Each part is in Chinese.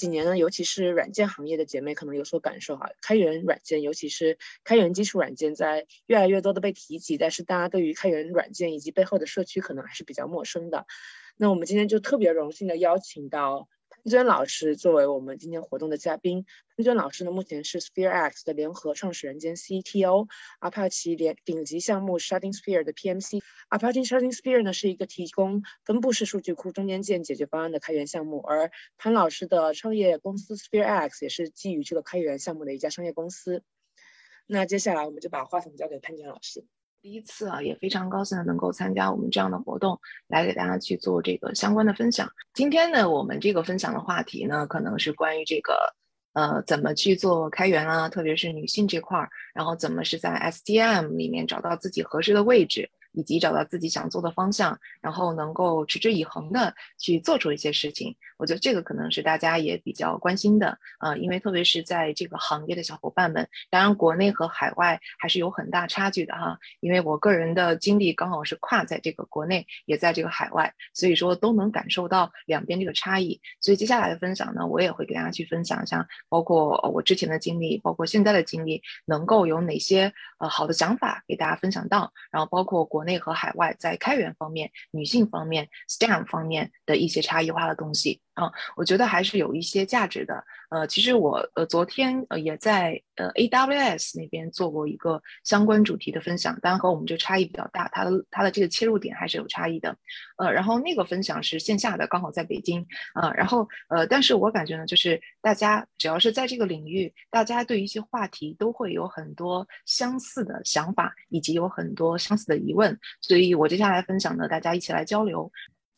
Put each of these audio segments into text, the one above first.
几年呢，尤其是软件行业的姐妹可能有所感受哈，开源软件，尤其是开源基础软件，在越来越多的被提及，但是大家对于开源软件以及背后的社区可能还是比较陌生的。那我们今天就特别荣幸的邀请到。潘娟老师作为我们今天活动的嘉宾，潘娟老师呢目前是 SphereX 的联合创始人兼 CTO，阿帕奇联顶级项目 Sharding Sphere 的 PMC。阿帕奇 Sharding Sphere 呢是一个提供分布式数据库中间件解决方案的开源项目，而潘老师的创业公司 SphereX 也是基于这个开源项目的一家商业公司。那接下来我们就把话筒交给潘娟老师。第一次啊，也非常高兴的能够参加我们这样的活动，来给大家去做这个相关的分享。今天呢，我们这个分享的话题呢，可能是关于这个呃怎么去做开源啊，特别是女性这块儿，然后怎么是在 SDM 里面找到自己合适的位置。以及找到自己想做的方向，然后能够持之以恒的去做出一些事情，我觉得这个可能是大家也比较关心的啊，因为特别是在这个行业的小伙伴们，当然国内和海外还是有很大差距的哈。因为我个人的经历刚好是跨在这个国内，也在这个海外，所以说都能感受到两边这个差异。所以接下来的分享呢，我也会给大家去分享一下，包括我之前的经历，包括现在的经历，能够有哪些呃好的想法给大家分享到，然后包括国。国内和海外在开源方面、女性方面、STEM 方面的一些差异化的东西。啊，我觉得还是有一些价值的。呃，其实我呃昨天呃也在呃 AWS 那边做过一个相关主题的分享，当然和我们这差异比较大，它的它的这个切入点还是有差异的。呃，然后那个分享是线下的，刚好在北京啊。然后呃，但是我感觉呢，就是大家只要是在这个领域，大家对一些话题都会有很多相似的想法，以及有很多相似的疑问。所以我接下来分享呢，大家一起来交流。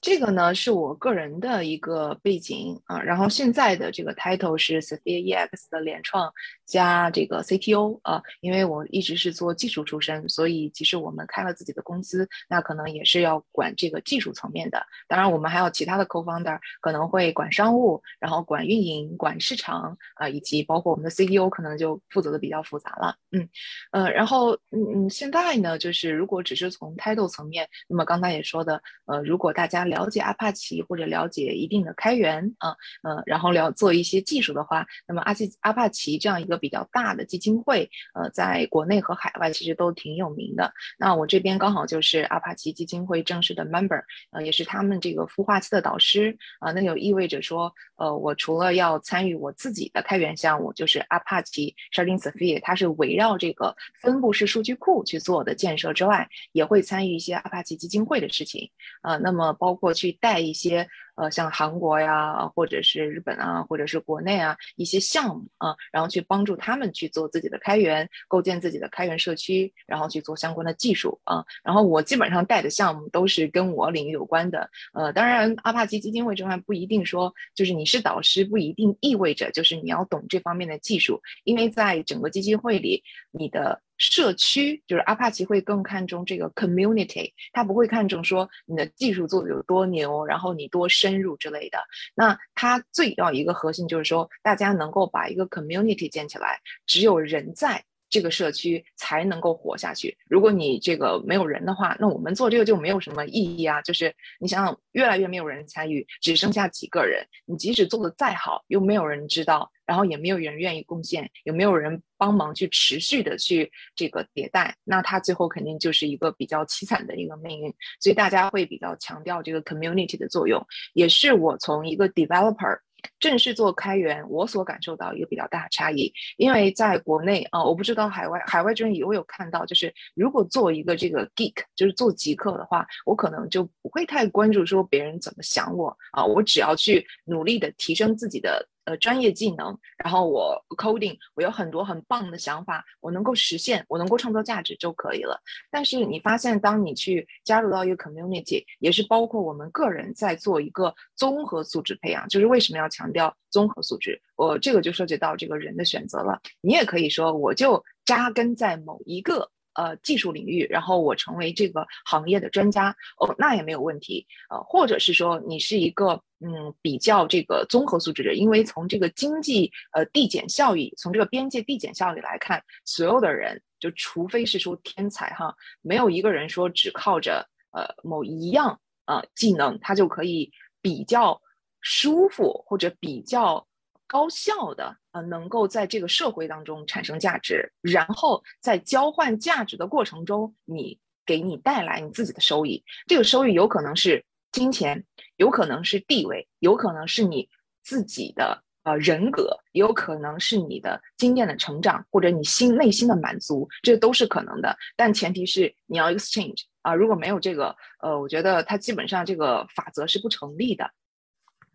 这个呢是我个人的一个背景啊，然后现在的这个 title 是 Sophia EX 的联创加这个 CTO 啊，因为我一直是做技术出身，所以其实我们开了自己的公司，那可能也是要管这个技术层面的。当然，我们还有其他的 co-founder 可能会管商务，然后管运营、管市场啊，以及包括我们的 CTO 可能就负责的比较复杂了。嗯，呃，然后嗯嗯，现在呢，就是如果只是从 title 层面，那么刚才也说的，呃，如果大家了解阿帕奇或者了解一定的开源啊，呃，然后了做一些技术的话，那么阿奇阿帕奇这样一个比较大的基金会，呃，在国内和海外其实都挺有名的。那我这边刚好就是阿帕奇基金会正式的 member，呃，也是他们这个孵化器的导师啊。那就意味着说，呃，我除了要参与我自己的开源项目，就是阿帕奇 Sharding Sphere，它是围绕这个分布式数据库去做的建设之外，也会参与一些阿帕奇基金会的事情啊。那么包。过去带一些呃，像韩国呀，或者是日本啊，或者是国内啊一些项目啊，然后去帮助他们去做自己的开源，构建自己的开源社区，然后去做相关的技术啊。然后我基本上带的项目都是跟我领域有关的。呃，当然阿帕奇基金会这块不一定说就是你是导师，不一定意味着就是你要懂这方面的技术，因为在整个基金会里，你的。社区就是阿帕奇会更看重这个 community，他不会看重说你的技术做的有多牛，然后你多深入之类的。那它最要一个核心就是说，大家能够把一个 community 建起来，只有人在。这个社区才能够活下去。如果你这个没有人的话，那我们做这个就没有什么意义啊。就是你想想，越来越没有人参与，只剩下几个人，你即使做的再好，又没有人知道，然后也没有人愿意贡献，也没有人帮忙去持续的去这个迭代，那他最后肯定就是一个比较凄惨的一个命运。所以大家会比较强调这个 community 的作用，也是我从一个 developer。正式做开源，我所感受到一个比较大的差异，因为在国内啊，我不知道海外，海外这边我有看到，就是如果做一个这个 geek，就是做极客的话，我可能就不会太关注说别人怎么想我啊，我只要去努力的提升自己的呃专业技能，然后我 coding，我有很多很棒的想法，我能够实现，我能够创造价值就可以了。但是你发现，当你去加入到一个 community，也是包括我们个人在做一个综合素质培养，就是为什么要强调综合素质？我这个就涉及到这个人的选择了。你也可以说，我就扎根在某一个。呃，技术领域，然后我成为这个行业的专家，哦，那也没有问题。呃，或者是说你是一个嗯比较这个综合素质的，因为从这个经济呃递减效益，从这个边界递减效益来看，所有的人就除非是说天才哈，没有一个人说只靠着呃某一样呃技能，他就可以比较舒服或者比较。高效的呃，能够在这个社会当中产生价值，然后在交换价值的过程中，你给你带来你自己的收益。这个收益有可能是金钱，有可能是地位，有可能是你自己的呃人格，也有可能是你的经验的成长，或者你心内心的满足，这都是可能的。但前提是你要 exchange 啊，如果没有这个，呃，我觉得它基本上这个法则是不成立的。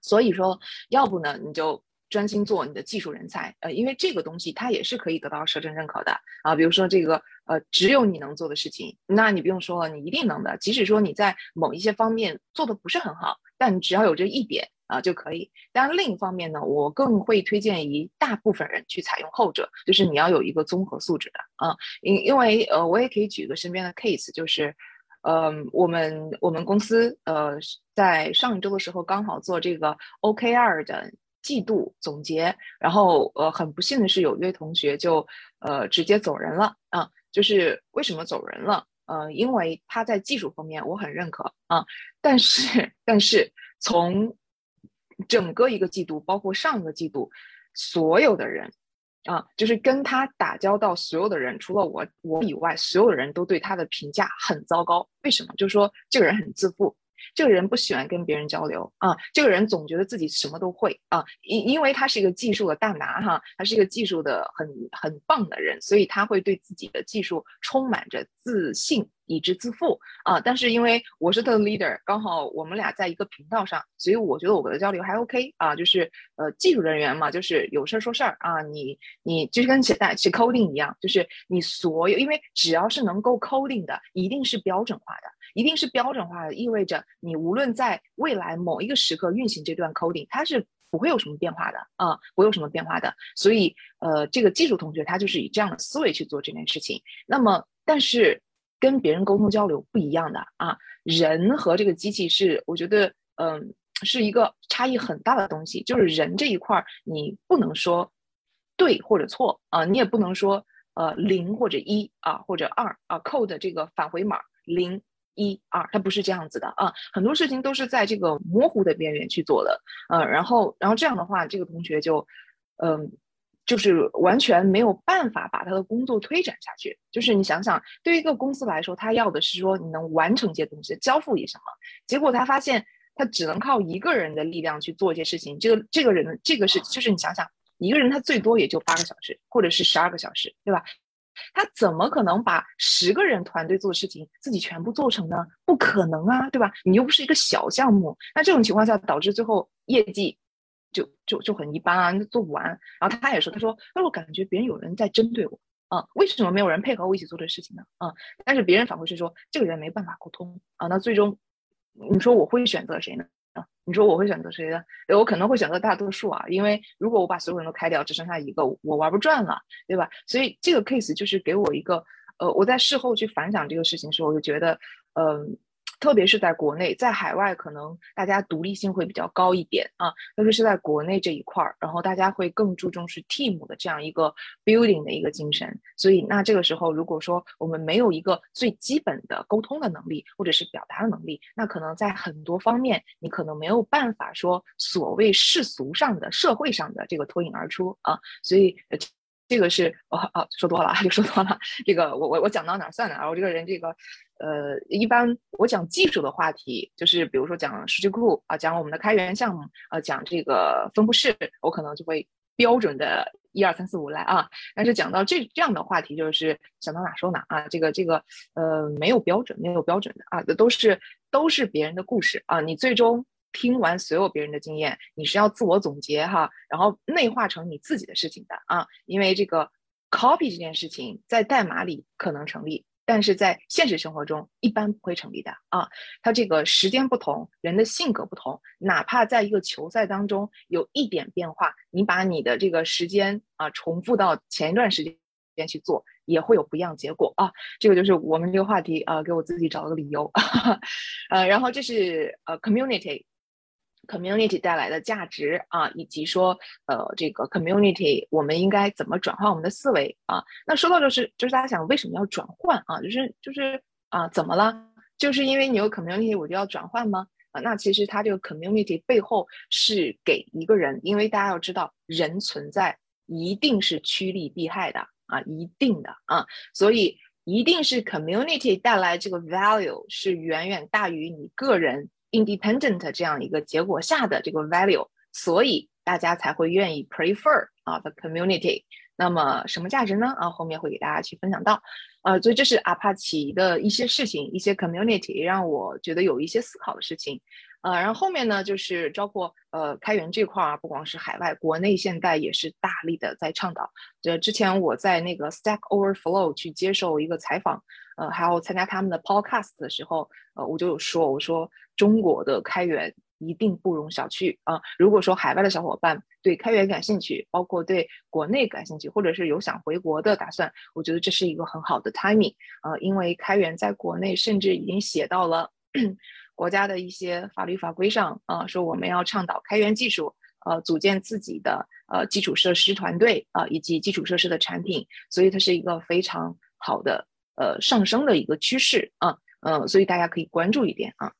所以说，要不呢，你就。专心做你的技术人才，呃，因为这个东西它也是可以得到社政认可的啊。比如说这个，呃，只有你能做的事情，那你不用说了，你一定能的。即使说你在某一些方面做的不是很好，但只要有这一点啊就可以。当然，另一方面呢，我更会推荐一大部分人去采用后者，就是你要有一个综合素质的啊。因因为呃，我也可以举一个身边的 case，就是，嗯，我们我们公司呃在上一周的时候刚好做这个 OKR 的。季度总结，然后呃，很不幸的是，有一位同学就呃直接走人了啊。就是为什么走人了？呃，因为他在技术方面我很认可啊，但是但是从整个一个季度，包括上个季度，所有的人啊，就是跟他打交道，所有的人除了我我以外，所有的人都对他的评价很糟糕。为什么？就是说这个人很自负。这个人不喜欢跟别人交流啊，这个人总觉得自己什么都会啊，因因为他是一个技术的大拿哈，他是一个技术的很很棒的人，所以他会对自己的技术充满着自信，以致自负啊。但是因为我是他的 leader，刚好我们俩在一个频道上，所以我觉得我们的交流还 OK 啊，就是呃技术人员嘛，就是有事儿说事儿啊，你你就是跟写代写 coding 一样，就是你所有，因为只要是能够 coding 的，一定是标准化的。一定是标准化的，意味着你无论在未来某一个时刻运行这段 coding，它是不会有什么变化的啊，不会有什么变化的。所以，呃，这个技术同学他就是以这样的思维去做这件事情。那么，但是跟别人沟通交流不一样的啊，人和这个机器是，我觉得，嗯，是一个差异很大的东西。就是人这一块儿，你不能说对或者错啊，你也不能说呃零或者一啊，或者二啊，code 这个返回码零。一二，它不是这样子的啊，很多事情都是在这个模糊的边缘去做的，呃，然后，然后这样的话，这个同学就，嗯，就是完全没有办法把他的工作推展下去。就是你想想，对于一个公司来说，他要的是说你能完成这些东西，交付一些什么，结果他发现他只能靠一个人的力量去做一些事情。这个这个人，这个是就是你想想，一个人他最多也就八个小时，或者是十二个小时，对吧？他怎么可能把十个人团队做的事情自己全部做成呢？不可能啊，对吧？你又不是一个小项目，那这种情况下导致最后业绩就就就很一般啊，做不完。然后他也说，他说，那我感觉别人有人在针对我啊，为什么没有人配合我一起做这事情呢？啊，但是别人反馈是说，这个人没办法沟通啊。那最终，你说我会选择谁呢？你说我会选择谁呢？我可能会选择大多数啊，因为如果我把所有人都开掉，只剩下一个，我玩不转了，对吧？所以这个 case 就是给我一个，呃，我在事后去反想这个事情的时候，我就觉得，嗯。特别是在国内，在海外可能大家独立性会比较高一点啊。特别是在国内这一块儿，然后大家会更注重是 team 的这样一个 building 的一个精神。所以，那这个时候如果说我们没有一个最基本的沟通的能力，或者是表达的能力，那可能在很多方面你可能没有办法说所谓世俗上的、社会上的这个脱颖而出啊。所以，这个是哦哦说多了，就说多了。这个我我我讲到哪算哪。我这个人这个。呃，一般我讲技术的话题，就是比如说讲数据库啊，讲我们的开源项目啊，讲这个分布式，我可能就会标准的一二三四五来啊。但是讲到这这样的话题，就是想到哪说哪啊。这个这个呃，没有标准，没有标准的啊，都是都是别人的故事啊。你最终听完所有别人的经验，你是要自我总结哈，然后内化成你自己的事情的啊。因为这个 copy 这件事情在代码里可能成立，但是在现实生活中一般不会成立的啊。它这个时间不同，人的性格不同，哪怕在一个球赛当中有一点变化，你把你的这个时间啊重复到前一段时间去做。也会有不一样结果啊，这个就是我们这个话题啊，给我自己找了个理由，呃，然后这是呃 community Community 带来的价值啊，以及说呃这个 community 我们应该怎么转换我们的思维啊？那说到就是就是大家想为什么要转换啊？就是就是啊怎么了？就是因为你有 community 我就要转换吗？啊，那其实它这个 community 背后是给一个人，因为大家要知道人存在一定是趋利避害的。啊，一定的啊，所以一定是 community 带来这个 value 是远远大于你个人 independent 这样一个结果下的这个 value，所以大家才会愿意 prefer 啊 the community。那么什么价值呢？啊，后面会给大家去分享到。呃，所以这是阿帕奇的一些事情，一些 community 让我觉得有一些思考的事情。呃，然后后面呢，就是包括呃开源这块儿，不光是海外，国内现在也是大力的在倡导。这之前我在那个 Stack Overflow 去接受一个采访，呃，还有参加他们的 podcast 的时候，呃，我就有说，我说中国的开源一定不容小觑啊。如果说海外的小伙伴对开源感兴趣，包括对国内感兴趣，或者是有想回国的打算，我觉得这是一个很好的 timing 呃，因为开源在国内甚至已经写到了。国家的一些法律法规上啊，说我们要倡导开源技术，呃，组建自己的呃基础设施团队啊，以及基础设施的产品，所以它是一个非常好的呃上升的一个趋势啊，呃，所以大家可以关注一点啊。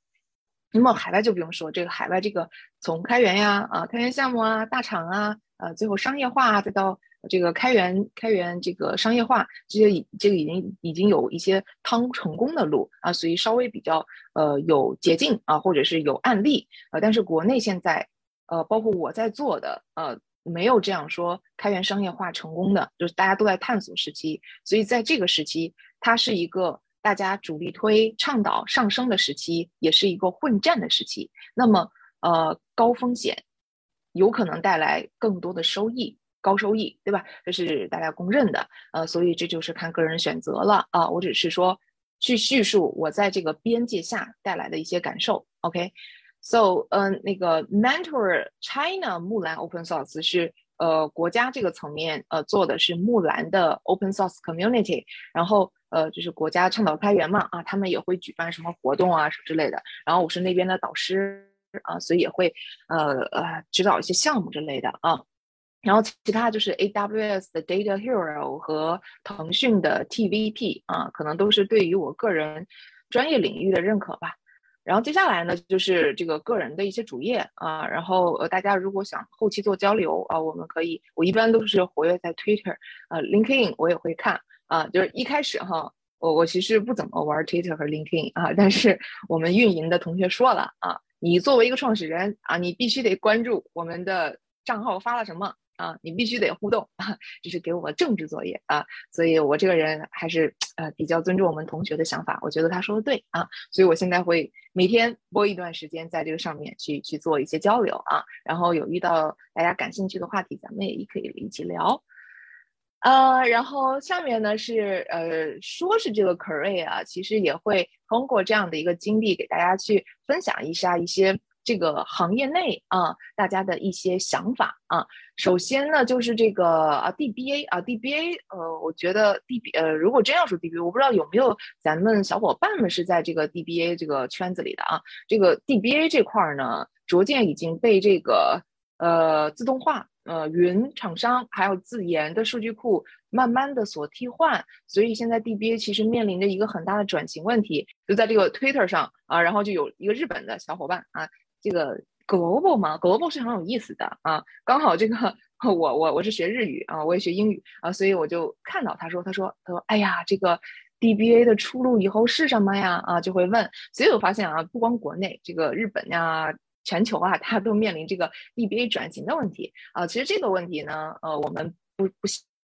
那么海外就不用说，这个海外这个从开源呀啊，开源项目啊，大厂啊，呃，最后商业化再到。这个开源开源这个商业化，这些已这个已经已经有一些趟成功的路啊，所以稍微比较呃有捷径啊，或者是有案例呃，但是国内现在呃，包括我在做的呃，没有这样说开源商业化成功的，就是大家都在探索时期，所以在这个时期，它是一个大家主力推倡导上升的时期，也是一个混战的时期。那么呃，高风险有可能带来更多的收益。高收益，对吧？这是大家公认的，呃，所以这就是看个人选择了啊。我只是说去叙述我在这个边界下带来的一些感受。OK，so，嗯，那个 Mentor China 木兰 Open Source 是呃国家这个层面呃做的是木兰的 Open Source Community，然后呃就是国家倡导开源嘛啊，他们也会举办什么活动啊什么之类的。然后我是那边的导师啊，所以也会呃呃指导一些项目之类的啊。然后其他就是 AWS 的 Data Hero 和腾讯的 TVP 啊，可能都是对于我个人专业领域的认可吧。然后接下来呢，就是这个个人的一些主页啊。然后呃，大家如果想后期做交流啊，我们可以，我一般都是活跃在 Twitter 啊，LinkedIn 我也会看啊。就是一开始哈，我我其实不怎么玩 Twitter 和 LinkedIn 啊，但是我们运营的同学说了啊，你作为一个创始人啊，你必须得关注我们的账号发了什么。啊，你必须得互动啊，这是给我们政治作业啊，所以我这个人还是呃比较尊重我们同学的想法，我觉得他说的对啊，所以我现在会每天播一段时间在这个上面去去做一些交流啊，然后有遇到大家感兴趣的话题，咱们也可以一起聊，呃，然后下面呢是呃说是这个 career 啊，其实也会通过这样的一个经历给大家去分享一下一些。这个行业内啊，大家的一些想法啊。首先呢，就是这个啊，DBA 啊，DBA，呃，我觉得 DB 呃，如果真要说 DBA，我不知道有没有咱们小伙伴们是在这个 DBA 这个圈子里的啊。这个 DBA 这块儿呢，逐渐已经被这个呃自动化、呃云厂商还有自研的数据库慢慢的所替换，所以现在 DBA 其实面临着一个很大的转型问题。就在这个 Twitter 上啊，然后就有一个日本的小伙伴啊。这个 global 嘛，global 是很有意思的啊。刚好这个 我我我是学日语啊，我也学英语啊，所以我就看到他说，他说他说，哎呀，这个 DBA 的出路以后是什么呀？啊，就会问。所以我发现啊，不光国内，这个日本呀，全球啊，它都面临这个 DBA 转型的问题啊。其实这个问题呢，呃，我们不不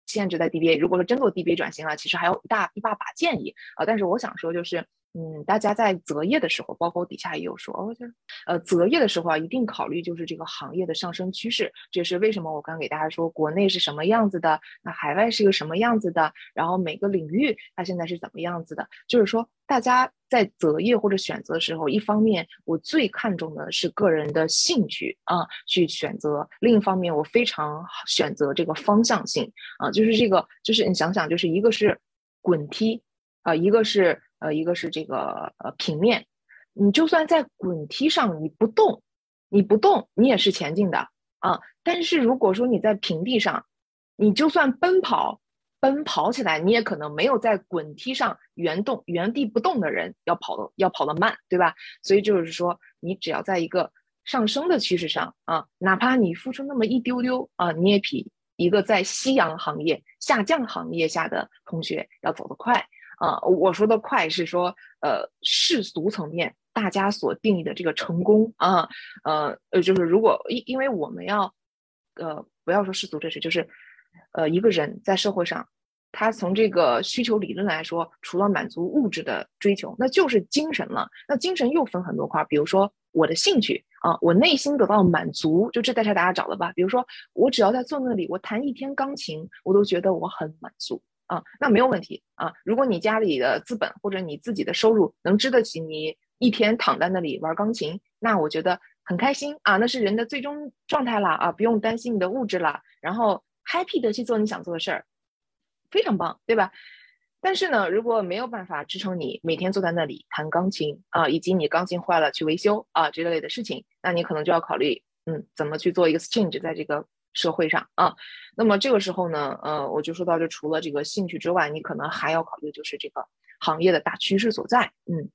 限制在 DBA。如果说真做 DBA 转型了，其实还有一大一大把建议啊。但是我想说，就是嗯，大家在择业的时候，包括底下也有说，哦，就是呃，择业的时候啊，一定考虑就是这个行业的上升趋势。这是为什么？我刚给大家说，国内是什么样子的，那海外是一个什么样子的，然后每个领域它现在是怎么样子的？就是说，大家在择业或者选择的时候，一方面我最看重的是个人的兴趣啊，去选择；另一方面，我非常选择这个方向性啊，就是这个，就是你想想，就是一个是滚梯啊，一个是。呃，一个是这个呃平面，你就算在滚梯上你不动，你不动你也是前进的啊。但是如果说你在平地上，你就算奔跑，奔跑起来你也可能没有在滚梯上原动原地不动的人要跑的要跑得慢，对吧？所以就是说，你只要在一个上升的趋势上啊，哪怕你付出那么一丢丢啊，你也比一个在夕阳行业下降行业下的同学要走得快。啊，我说的快是说，呃，世俗层面大家所定义的这个成功啊，呃呃，就是如果因因为我们要，呃，不要说世俗这事，就是，呃，一个人在社会上，他从这个需求理论来说，除了满足物质的追求，那就是精神了。那精神又分很多块，比如说我的兴趣啊，我内心得到满足，就这在这大家找了吧。比如说我只要在坐那里，我弹一天钢琴，我都觉得我很满足。啊，那没有问题啊。如果你家里的资本或者你自己的收入能支得起你一天躺在那里玩钢琴，那我觉得很开心啊。那是人的最终状态了啊，不用担心你的物质了，然后 happy 的去做你想做的事儿，非常棒，对吧？但是呢，如果没有办法支撑你每天坐在那里弹钢琴啊，以及你钢琴坏了去维修啊这类的事情，那你可能就要考虑，嗯，怎么去做一个 change 在这个。社会上啊，那么这个时候呢，呃，我就说到，就除了这个兴趣之外，你可能还要考虑就是这个行业的大趋势所在，嗯，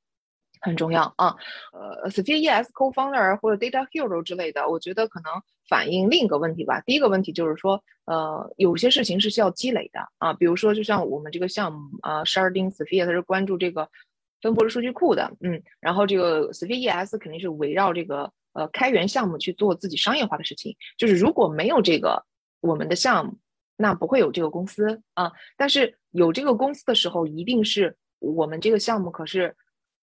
很重要啊。呃，Sophia ES Co-founder 或者 Data Hero 之类的，我觉得可能反映另一个问题吧。第一个问题就是说，呃，有些事情是需要积累的啊，比如说就像我们这个项目啊，Sharding Sophia 它是关注这个分布式数据库的，嗯，然后这个 Sophia ES 肯定是围绕这个。呃，开源项目去做自己商业化的事情，就是如果没有这个我们的项目，那不会有这个公司啊。但是有这个公司的时候，一定是我们这个项目可是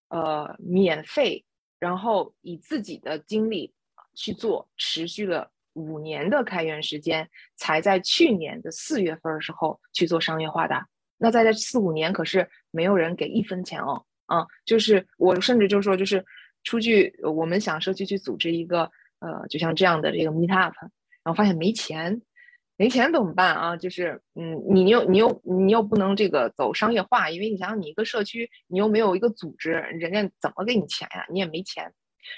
呃免费，然后以自己的精力去做，持续了五年的开源时间，才在去年的四月份的时候去做商业化的。那在这四五年，可是没有人给一分钱哦，啊，就是我甚至就说就是。出去，我们想社区去组织一个，呃，就像这样的这个 meet up，然后发现没钱，没钱怎么办啊？就是，嗯，你又你又你又不能这个走商业化，因为你想想，你一个社区，你又没有一个组织，人家怎么给你钱呀？你也没钱，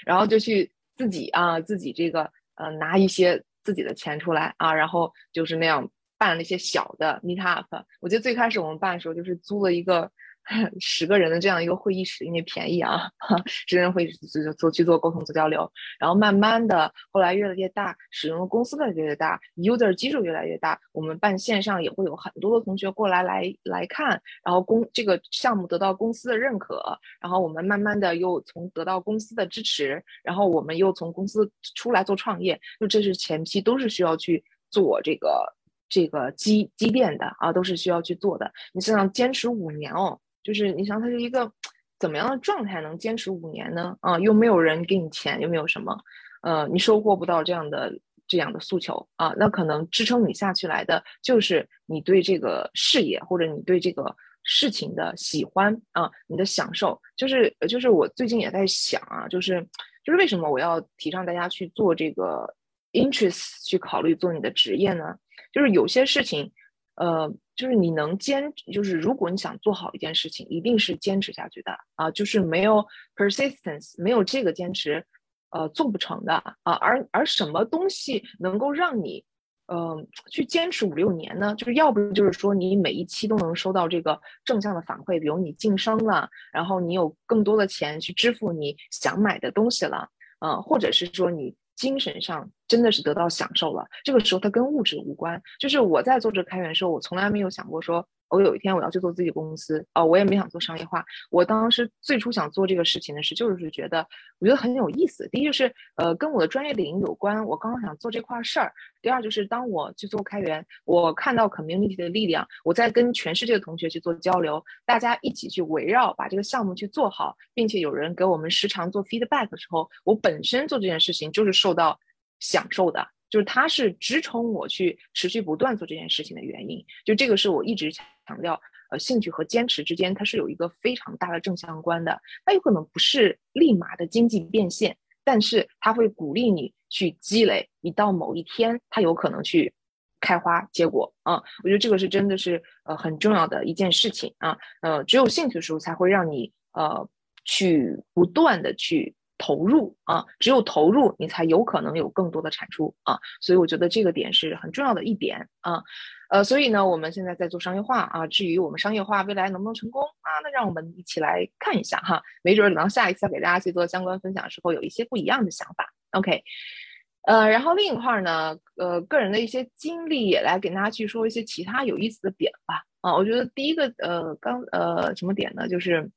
然后就去自己啊，自己这个呃拿一些自己的钱出来啊，然后就是那样办了一些小的 meet up。我记得最开始我们办的时候，就是租了一个。十个人的这样一个会议室，因为便宜啊，十个人会议室就做去做沟通做交流，然后慢慢的后来越来越大，使用的公司越来越大，user 基数越来越大，我们办线上也会有很多的同学过来来来看，然后公这个项目得到公司的认可，然后我们慢慢的又从得到公司的支持，然后我们又从公司出来做创业，就这是前期都是需要去做这个这个积积淀的啊，都是需要去做的。你想想坚持五年哦。就是你想，它是一个怎么样的状态，能坚持五年呢？啊，又没有人给你钱，又没有什么，呃，你收获不到这样的这样的诉求啊，那可能支撑你下去来的，就是你对这个事业或者你对这个事情的喜欢啊，你的享受。就是就是我最近也在想啊，就是就是为什么我要提倡大家去做这个 interest 去考虑做你的职业呢？就是有些事情。呃，就是你能坚，就是如果你想做好一件事情，一定是坚持下去的啊，就是没有 persistence，没有这个坚持，呃，做不成的啊。而而什么东西能够让你，呃，去坚持五六年呢？就是要不就是说你每一期都能收到这个正向的反馈，比如你晋升了，然后你有更多的钱去支付你想买的东西了，嗯，或者是说你。精神上真的是得到享受了，这个时候它跟物质无关。就是我在做这开源的时候，我从来没有想过说我有一天我要去做自己公司，哦，我也没想做商业化。我当时最初想做这个事情的是，就是觉得我觉得很有意思。第一就是，呃，跟我的专业领域有关，我刚刚想做这块事儿。第二就是，当我去做开源，我看到 community 的力量，我在跟全世界的同学去做交流，大家一起去围绕把这个项目去做好，并且有人给我们时常做 feedback 的时候，我本身做这件事情就是受到享受的。就是它是支撑我去持续不断做这件事情的原因，就这个是我一直强调，呃，兴趣和坚持之间它是有一个非常大的正相关的。它有可能不是立马的经济变现，但是它会鼓励你去积累，你到某一天它有可能去开花结果啊。我觉得这个是真的是呃很重要的一件事情啊。呃，只有兴趣的时候才会让你呃去不断的去。投入啊，只有投入，你才有可能有更多的产出啊，所以我觉得这个点是很重要的一点啊，呃，所以呢，我们现在在做商业化啊，至于我们商业化未来能不能成功啊，那让我们一起来看一下哈，没准等到下一次给大家去做相关分享的时候，有一些不一样的想法。OK，呃，然后另一块呢，呃，个人的一些经历也来给大家去说一些其他有意思的点吧。啊，我觉得第一个呃，刚呃什么点呢，就是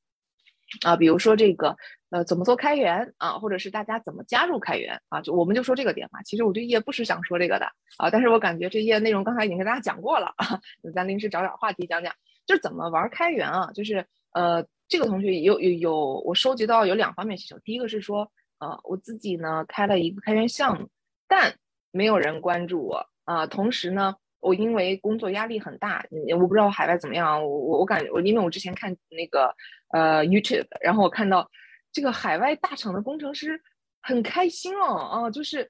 啊，比如说这个。呃，怎么做开源啊？或者是大家怎么加入开源啊？就我们就说这个点嘛。其实我这页不是想说这个的啊，但是我感觉这页内容刚才已经跟大家讲过了啊，咱临时找点话题讲讲，就是怎么玩开源啊？就是呃，这个同学有有有，我收集到有两方面需求。第一个是说，呃，我自己呢开了一个开源项目，但没有人关注我啊。同时呢，我因为工作压力很大，我不知道海外怎么样。我我我感觉我因为我之前看那个呃 YouTube，然后我看到。这个海外大厂的工程师很开心哦，啊，就是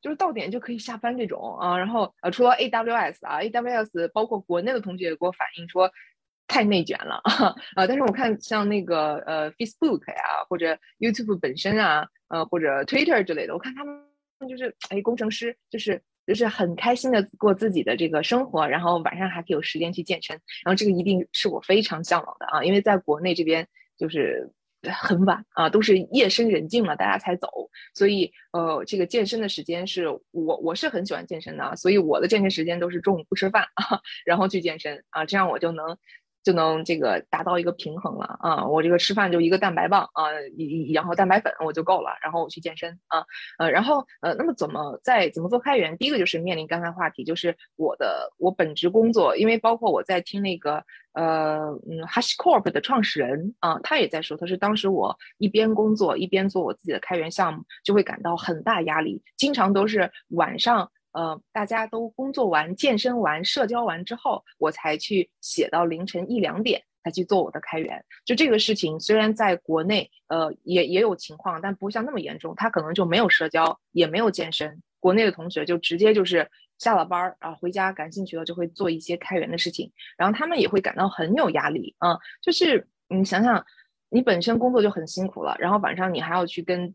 就是到点就可以下班这种啊，然后呃，除了 AWS 啊，AWS 包括国内的同学也给我反映说太内卷了啊，但是我看像那个呃 Facebook 呀，或者 YouTube 本身啊，呃或者 Twitter 之类的，我看他们就是哎工程师就是就是很开心的过自己的这个生活，然后晚上还可以有时间去健身，然后这个一定是我非常向往的啊，因为在国内这边就是。很晚啊，都是夜深人静了，大家才走。所以，呃，这个健身的时间是我我是很喜欢健身的，所以我的健身时间都是中午不吃饭啊，然后去健身啊，这样我就能。就能这个达到一个平衡了啊！我这个吃饭就一个蛋白棒啊，一然后蛋白粉我就够了，然后我去健身啊，呃，然后呃，那么怎么在怎么做开源？第一个就是面临刚才话题，就是我的我本职工作，因为包括我在听那个呃嗯，Hash Corp 的创始人啊，他也在说，他是当时我一边工作一边做我自己的开源项目，就会感到很大压力，经常都是晚上。呃，大家都工作完、健身完、社交完之后，我才去写到凌晨一两点才去做我的开源。就这个事情，虽然在国内，呃，也也有情况，但不像那么严重。他可能就没有社交，也没有健身。国内的同学就直接就是下了班儿啊，回家感兴趣了就会做一些开源的事情，然后他们也会感到很有压力啊。就是你想想，你本身工作就很辛苦了，然后晚上你还要去跟。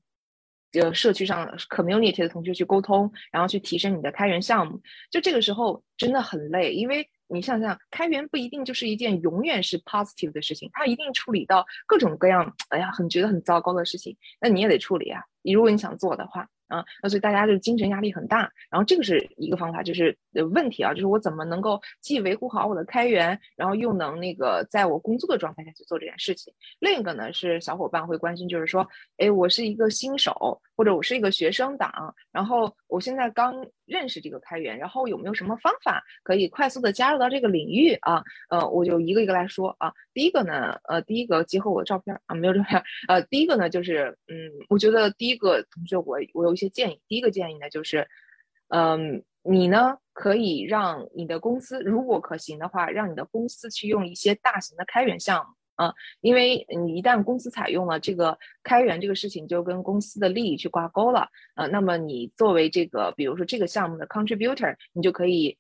就，社区上 community 的同学去沟通，然后去提升你的开源项目，就这个时候真的很累，因为你想想，开源不一定就是一件永远是 positive 的事情，它一定处理到各种各样，哎呀，很觉得很糟糕的事情，那你也得处理啊。你如果你想做的话。啊，那所以大家就精神压力很大，然后这个是一个方法，就是问题啊，就是我怎么能够既维护好我的开源，然后又能那个在我工作的状态下去做这件事情。另一个呢是小伙伴会关心，就是说，哎，我是一个新手，或者我是一个学生党，然后我现在刚认识这个开源，然后有没有什么方法可以快速的加入到这个领域啊？呃，我就一个一个来说啊。第一个呢，呃，第一个结合我的照片啊，没有照片，呃，第一个呢就是，嗯，我觉得第一个同学我我有。一些建议，第一个建议呢，就是，嗯，你呢可以让你的公司，如果可行的话，让你的公司去用一些大型的开源项目啊，因为你一旦公司采用了这个开源这个事情，就跟公司的利益去挂钩了啊，那么你作为这个，比如说这个项目的 contributor，你就可以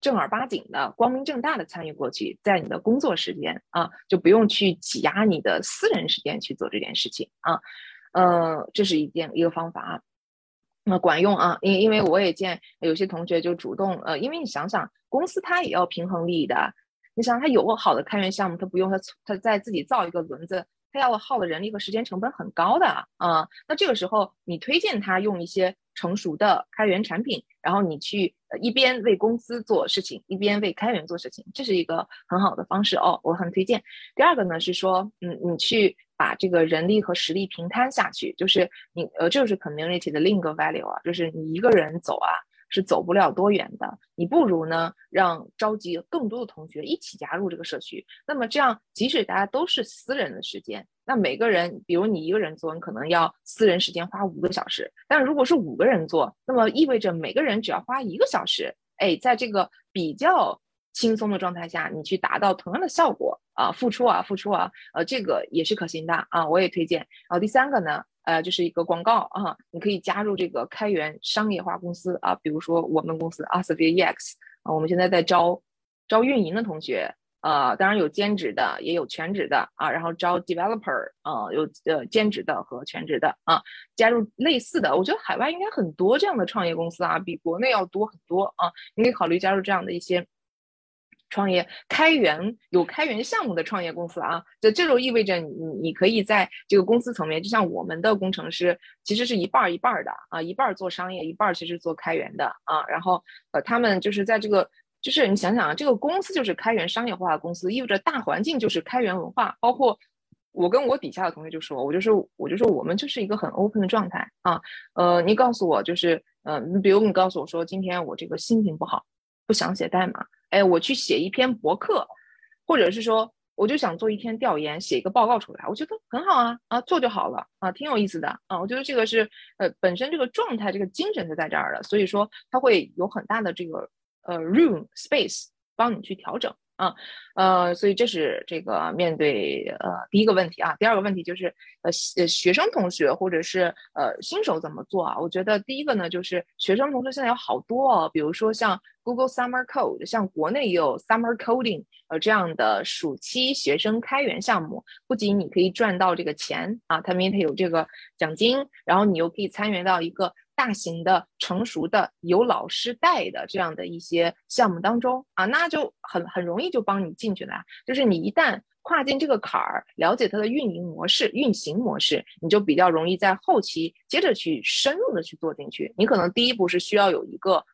正儿八经的、光明正大的参与过去，在你的工作时间啊，就不用去挤压你的私人时间去做这件事情啊，呃，这是一件一个方法。那管用啊，因因为我也见有些同学就主动，呃，因为你想想，公司它也要平衡利益的，你想他有个好的开源项目，他不用他他再自己造一个轮子，他要耗的人力和时间成本很高的啊。那这个时候，你推荐他用一些成熟的开源产品，然后你去一边为公司做事情，一边为开源做事情，这是一个很好的方式哦，我很推荐。第二个呢是说，嗯，你去把这个人力和实力平摊下去，就是你呃，这就是 community 的另一个 value 啊，就是你一个人走啊。是走不了多远的，你不如呢让召集更多的同学一起加入这个社区。那么这样，即使大家都是私人的时间，那每个人，比如你一个人做，你可能要私人时间花五个小时。但如果是五个人做，那么意味着每个人只要花一个小时，哎，在这个比较轻松的状态下，你去达到同样的效果啊，付出啊，付出啊，呃，这个也是可行的啊，我也推荐。然后第三个呢？呃，就是一个广告啊，你可以加入这个开源商业化公司啊，比如说我们公司 a s v e x 啊，我们现在在招招运营的同学，呃，当然有兼职的，也有全职的啊，然后招 developer 啊，有呃兼职的和全职的啊，加入类似的，我觉得海外应该很多这样的创业公司啊，比国内要多很多啊，你可以考虑加入这样的一些。创业开源有开源项目的创业公司啊，就这就意味着你你可以在这个公司层面，就像我们的工程师其实是一半一半的啊，一半做商业，一半其实做开源的啊。然后呃，他们就是在这个，就是你想想啊，这个公司就是开源商业化的公司，意味着大环境就是开源文化。包括我跟我底下的同学就说，我就说我就说我们就是一个很 open 的状态啊。呃，你告诉我就是呃，你比如你告诉我说今天我这个心情不好，不想写代码。哎，我去写一篇博客，或者是说，我就想做一篇调研，写一个报告出来，我觉得很好啊啊，做就好了啊，挺有意思的啊。我觉得这个是呃，本身这个状态，这个精神就在这儿了，所以说它会有很大的这个呃 room space 帮你去调整。啊，呃，所以这是这个面对呃第一个问题啊，第二个问题就是呃呃学生同学或者是呃新手怎么做啊？我觉得第一个呢就是学生同学现在有好多哦，比如说像 Google Summer Code，像国内也有 Summer Coding 呃这样的暑期学生开源项目，不仅你可以赚到这个钱啊，他们它有这个奖金，然后你又可以参与到一个。大型的、成熟的、有老师带的这样的一些项目当中啊，那就很很容易就帮你进去了。就是你一旦跨进这个坎儿，了解它的运营模式、运行模式，你就比较容易在后期接着去深入的去做进去。你可能第一步是需要有一个。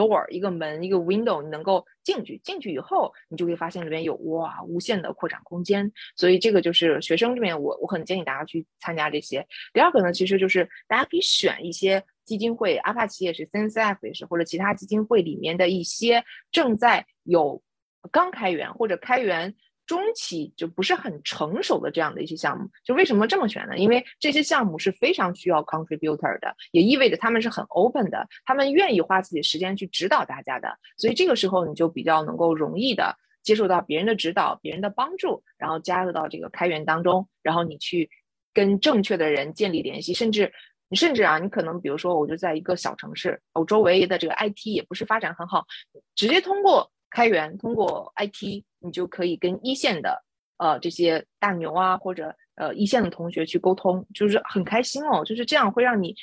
Door 一个门一个 window，你能够进去，进去以后，你就会发现里面有哇无限的扩展空间。所以这个就是学生这边，我我很建议大家去参加这些。第二个呢，其实就是大家可以选一些基金会，阿帕奇也是，CNCF 也是，或者其他基金会里面的一些正在有刚开源或者开源。中期就不是很成熟的这样的一些项目，就为什么这么选呢？因为这些项目是非常需要 contributor 的，也意味着他们是很 open 的，他们愿意花自己时间去指导大家的，所以这个时候你就比较能够容易的接受到别人的指导、别人的帮助，然后加入到这个开源当中，然后你去跟正确的人建立联系，甚至你甚至啊，你可能比如说我就在一个小城市，我周围的这个 IT 也不是发展很好，直接通过。开源通过 IT，你就可以跟一线的呃这些大牛啊，或者呃一线的同学去沟通，就是很开心哦。就是这样会让你，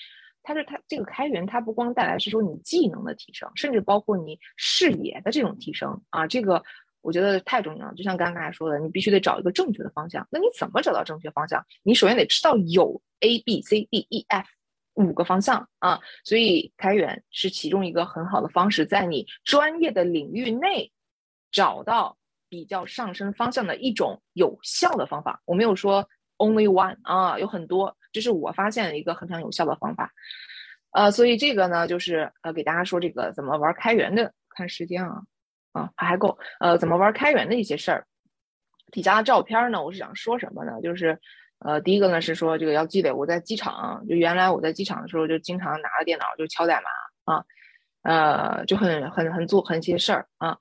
它是它这个开源，它不光带来是说你技能的提升，甚至包括你视野的这种提升啊。这个我觉得太重要了。就像刚刚才说的，你必须得找一个正确的方向。那你怎么找到正确方向？你首先得知道有 A B C D E F。五个方向啊，所以开源是其中一个很好的方式，在你专业的领域内找到比较上升方向的一种有效的方法。我没有说 only one 啊，有很多，这是我发现一个非常有效的方法。呃，所以这个呢，就是呃给大家说这个怎么玩开源的，看时间啊啊还还够，呃怎么玩开源的一些事儿。底下的照片呢，我是想说什么呢？就是。呃，第一个呢是说这个要积累。我在机场，就原来我在机场的时候，就经常拿着电脑就敲代码啊，呃，就很很很做很些事儿啊。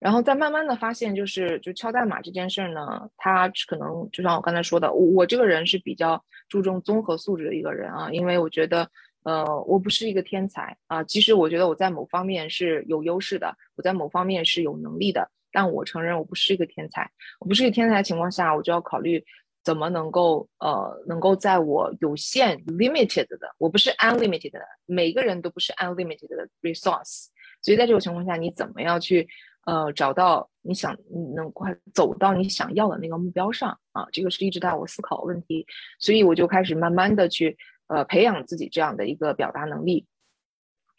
然后再慢慢的发现，就是就敲代码这件事儿呢，它可能就像我刚才说的，我这个人是比较注重综合素质的一个人啊，因为我觉得，呃，我不是一个天才啊。即使我觉得我在某方面是有优势的，我在某方面是有能力的，但我承认我不是一个天才。我不是一个天才情况下，我就要考虑。怎么能够呃，能够在我有限 limited 的，我不是 unlimited 的，每个人都不是 unlimited 的 resource，所以在这种情况下，你怎么样去呃找到你想你能快走到你想要的那个目标上啊，这个是一直在我思考的问题，所以我就开始慢慢的去呃培养自己这样的一个表达能力，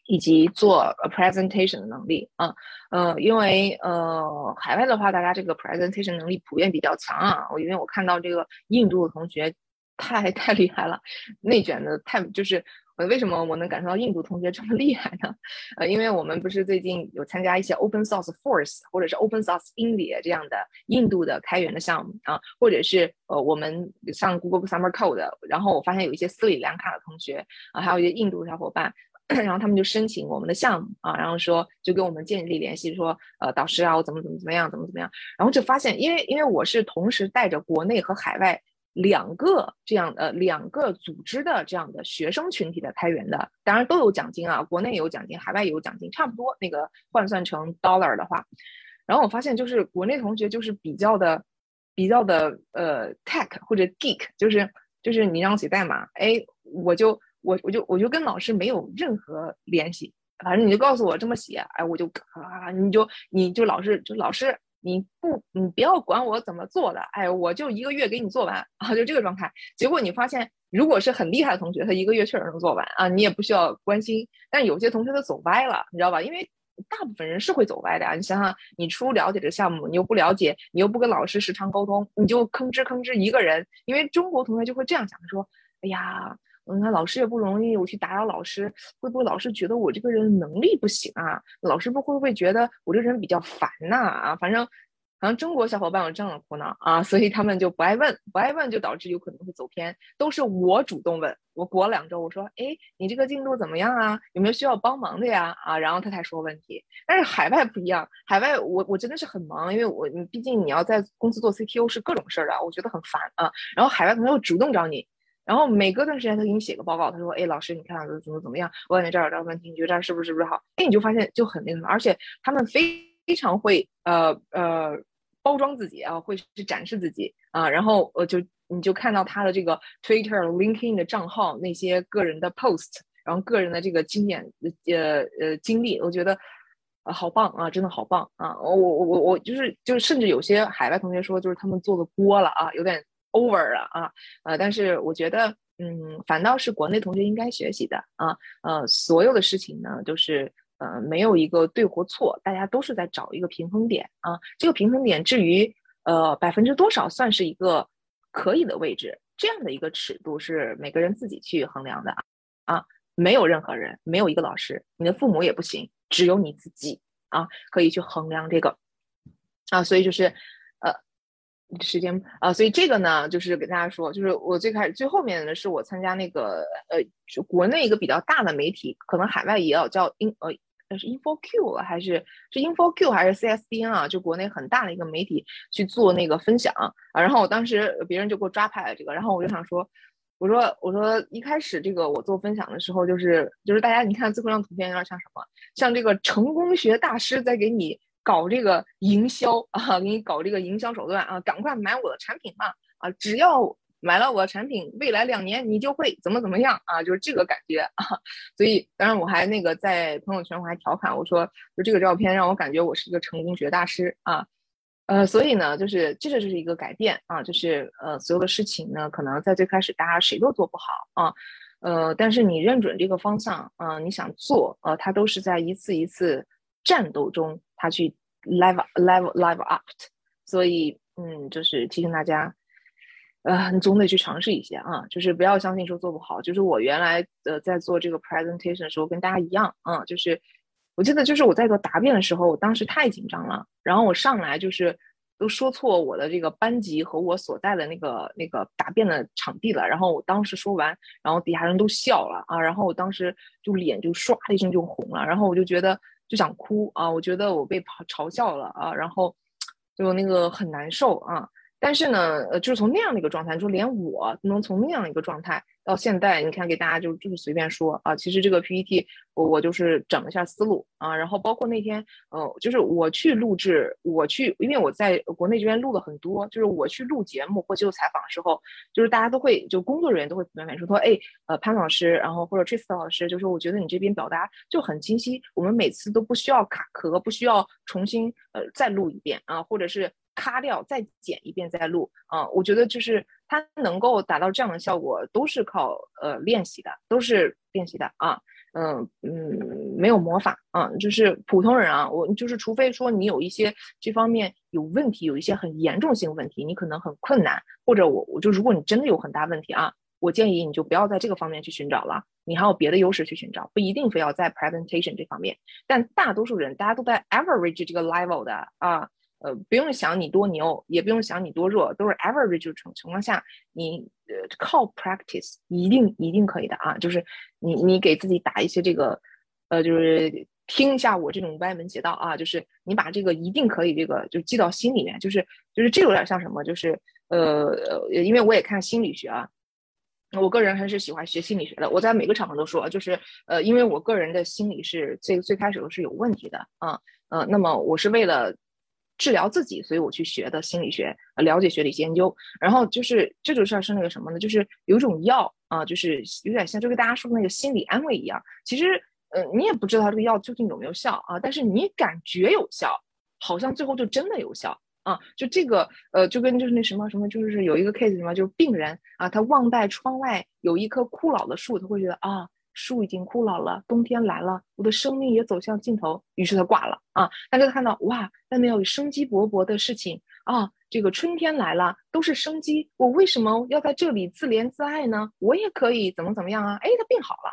以及做 presentation 的能力啊，呃，因为呃海外的话，大家这个 presentation 能力普遍比较强啊，我因为我看到这个印度的同学太太厉害了，内卷的太就是。为什么我能感受到印度同学这么厉害呢？呃，因为我们不是最近有参加一些 Open Source Force 或者是 Open Source India 这样的印度的开源的项目啊，或者是呃我们上 Google Summer Code，然后我发现有一些斯里兰卡的同学啊，还有一些印度小伙伴，然后他们就申请我们的项目啊，然后说就跟我们建立联系，说呃导师啊，我怎么怎么怎么样，怎么怎么样，然后就发现，因为因为我是同时带着国内和海外。两个这样的两个组织的这样的学生群体的开源的，当然都有奖金啊，国内有奖金，海外有奖金，差不多那个换算成 dollar 的话，然后我发现就是国内同学就是比较的比较的呃 tech 或者 geek，就是就是你让我写代码，哎，我就我我就我就跟老师没有任何联系，反正你就告诉我这么写，哎，我就啊，你就你就老师就老师。你不，你不要管我怎么做的，哎，我就一个月给你做完啊，就这个状态。结果你发现，如果是很厉害的同学，他一个月确实能做完啊，你也不需要关心。但有些同学他走歪了，你知道吧？因为大部分人是会走歪的呀。你想想，你初了解这个项目，你又不了解，你又不跟老师时常沟通，你就吭哧吭哧一个人。因为中国同学就会这样想，说，哎呀。你看老师也不容易，我去打扰老师，会不会老师觉得我这个人能力不行啊？老师不会不会觉得我这人比较烦呐？啊，反正，好像中国小伙伴有这样的苦恼啊，所以他们就不爱问，不爱问就导致有可能会走偏。都是我主动问，我过了两周我说，哎，你这个进度怎么样啊？有没有需要帮忙的呀？啊，然后他才说问题。但是海外不一样，海外我我真的是很忙，因为我毕竟你要在公司做 CTO 是各种事儿啊，我觉得很烦啊。然后海外同学主动找你。然后每隔段时间他给你写个报告，他说：“哎，老师，你看怎么怎么样？我感觉这儿有这儿问题，你觉得这儿是不是不是好？”哎，你就发现就很那什么，而且他们非非常会呃呃包装自己啊，会去展示自己啊。然后呃就你就看到他的这个 Twitter、LinkedIn 的账号那些个人的 post，然后个人的这个经验呃呃经历，我觉得啊好棒啊，真的好棒啊！我我我我就是就是甚至有些海外同学说，就是他们做的多了啊，有点。Over 了啊，呃，但是我觉得，嗯，反倒是国内同学应该学习的啊，呃，所有的事情呢，都是呃没有一个对或错，大家都是在找一个平衡点啊。这个平衡点至于呃百分之多少算是一个可以的位置，这样的一个尺度是每个人自己去衡量的啊啊，没有任何人，没有一个老师，你的父母也不行，只有你自己啊可以去衡量这个啊，所以就是。时间啊，所以这个呢，就是给大家说，就是我最开始最后面的是我参加那个呃，就国内一个比较大的媒体，可能海外也有叫 in 呃，是 InfoQ 还是是 InfoQ 还是 CSDN 啊？就国内很大的一个媒体去做那个分享啊。然后我当时别人就给我抓拍了这个，然后我就想说，我说我说一开始这个我做分享的时候，就是就是大家你看最后一张图片有点像什么？像这个成功学大师在给你。搞这个营销啊，给你搞这个营销手段啊，赶快买我的产品吧啊！只要买了我的产品，未来两年你就会怎么怎么样啊？就是这个感觉啊。所以当然我还那个在朋友圈我还调侃我说，就这个照片让我感觉我是一个成功学大师啊。呃，所以呢，就是这个就是一个改变啊，就是呃所有的事情呢，可能在最开始大家谁都做不好啊，呃，但是你认准这个方向啊，你想做呃，它都是在一次一次战斗中。他去 level level level up，所以嗯，就是提醒大家，呃，你总得去尝试一些啊，就是不要相信说做不好。就是我原来呃在做这个 presentation 的时候，跟大家一样啊，就是我记得就是我在做答辩的时候，我当时太紧张了，然后我上来就是都说错我的这个班级和我所在的那个那个答辩的场地了，然后我当时说完，然后底下人都笑了啊，然后我当时就脸就唰的一声就红了，然后我就觉得。就想哭啊！我觉得我被嘲嘲笑了啊，然后就那个很难受啊。但是呢，呃，就是从那样的一个状态，就连我能从那样的一个状态到现在，你看给大家就就是随便说啊，其实这个 PPT 我我就是整了一下思路啊，然后包括那天呃，就是我去录制，我去，因为我在国内这边录了很多，就是我去录节目或接受采访的时候，就是大家都会就工作人员都会普遍反映说，哎，呃，潘老师，然后或者 Trist 老师，就是我觉得你这边表达就很清晰，我们每次都不需要卡壳，不需要重新呃再录一遍啊，或者是。咔掉，再剪一遍再录啊！我觉得就是它能够达到这样的效果，都是靠呃练习的，都是练习的啊。嗯嗯，没有魔法啊，就是普通人啊，我就是除非说你有一些这方面有问题，有一些很严重性问题，你可能很困难，或者我我就如果你真的有很大问题啊，我建议你就不要在这个方面去寻找了，你还有别的优势去寻找，不一定非要在 presentation 这方面。但大多数人大家都在 average 这个 level 的啊。呃，不用想你多牛，也不用想你多弱，都是 average 这种情况下，你呃靠 practice 一定一定可以的啊。就是你你给自己打一些这个，呃，就是听一下我这种歪门邪道啊，就是你把这个一定可以这个就记到心里面，就是就是这有点像什么，就是呃，因为我也看心理学啊，我个人还是喜欢学心理学的。我在每个场合都说，就是呃，因为我个人的心理是最最开始都是有问题的啊，呃，那么我是为了。治疗自己，所以我去学的心理学，了解学理研究。然后就是这种事儿是那个什么呢？就是有一种药啊，就是有点像就跟大家说的那个心理安慰一样。其实，呃，你也不知道这个药究竟有没有效啊，但是你感觉有效，好像最后就真的有效啊。就这个，呃，就跟就是那什么什么，就是有一个 case 什么，就是病人啊，他望在窗外有一棵枯老的树，他会觉得啊。树已经枯老了，冬天来了，我的生命也走向尽头，于是他挂了啊。大家看到哇，外面有生机勃勃的事情啊，这个春天来了，都是生机，我为什么要在这里自怜自爱呢？我也可以怎么怎么样啊？哎，他病好了，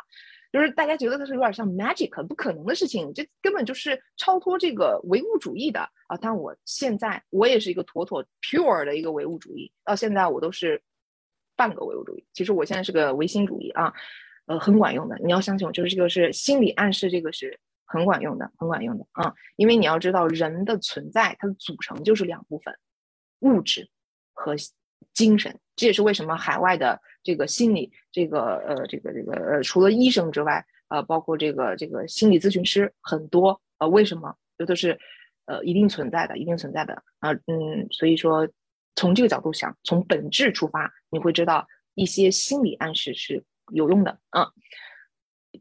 就是大家觉得他是有点像 magic，不可能的事情，这根本就是超脱这个唯物主义的啊。但我现在我也是一个妥妥 pure 的一个唯物主义，到现在我都是半个唯物主义，其实我现在是个唯心主义啊。呃，很管用的，你要相信我，就是这个是心理暗示，这个是很管用的，很管用的啊。因为你要知道，人的存在它的组成就是两部分，物质和精神。这也是为什么海外的这个心理，这个呃，这个这个呃，除了医生之外，呃，包括这个这个心理咨询师很多，呃，为什么这都是呃一定存在的，一定存在的啊，嗯，所以说从这个角度想，从本质出发，你会知道一些心理暗示是。有用的啊，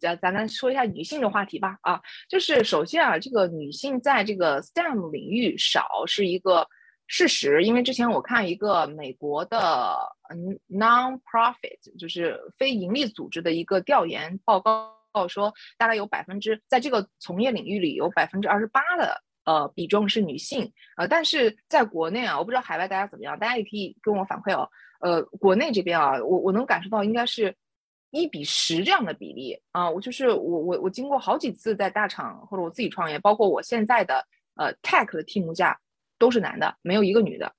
咱咱来说一下女性的话题吧啊，就是首先啊，这个女性在这个 STEM 领域少是一个事实，因为之前我看一个美国的嗯 non-profit 就是非盈利组织的一个调研报告说，大概有百分之在这个从业领域里有百分之二十八的呃比重是女性呃，但是在国内啊，我不知道海外大家怎么样，大家也可以跟我反馈哦。呃，国内这边啊，我我能感受到应该是。一比十这样的比例啊，我就是我我我经过好几次在大厂或者我自己创业，包括我现在的呃 tech 的 team 下都是男的，没有一个女的，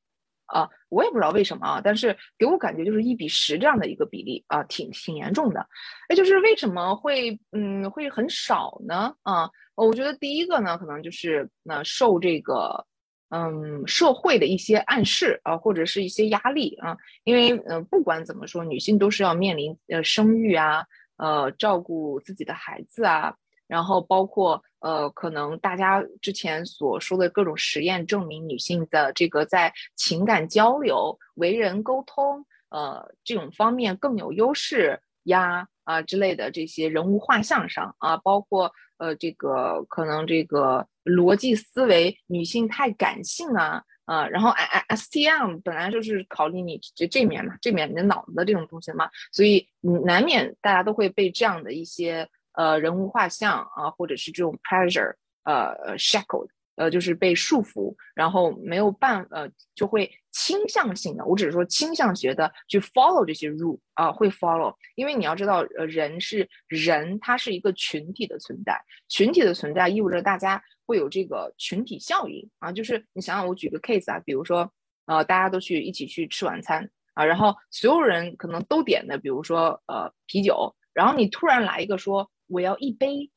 啊，我也不知道为什么啊，但是给我感觉就是一比十这样的一个比例啊，挺挺严重的。哎，就是为什么会嗯会很少呢？啊，我觉得第一个呢，可能就是那受这个。嗯，社会的一些暗示啊，或者是一些压力啊，因为呃，不管怎么说，女性都是要面临呃生育啊，呃，照顾自己的孩子啊，然后包括呃，可能大家之前所说的各种实验证明，女性的这个在情感交流、为人沟通呃这种方面更有优势呀啊之类的这些人物画像上啊，包括。呃，这个可能这个逻辑思维，女性太感性啊，啊，然后 S S T M 本来就是考虑你这这面嘛，这面你的脑子的这种东西嘛，所以难免大家都会被这样的一些呃人物画像啊，或者是这种 pressure 呃 shackled。呃，就是被束缚，然后没有办，呃，就会倾向性的，我只是说倾向学的去 follow 这些 rule 啊，会 follow，因为你要知道，呃，人是人，他是一个群体的存在，群体的存在意味着大家会有这个群体效应啊，就是你想想，我举个 case 啊，比如说，呃，大家都去一起去吃晚餐啊，然后所有人可能都点的，比如说呃啤酒，然后你突然来一个说我要一杯。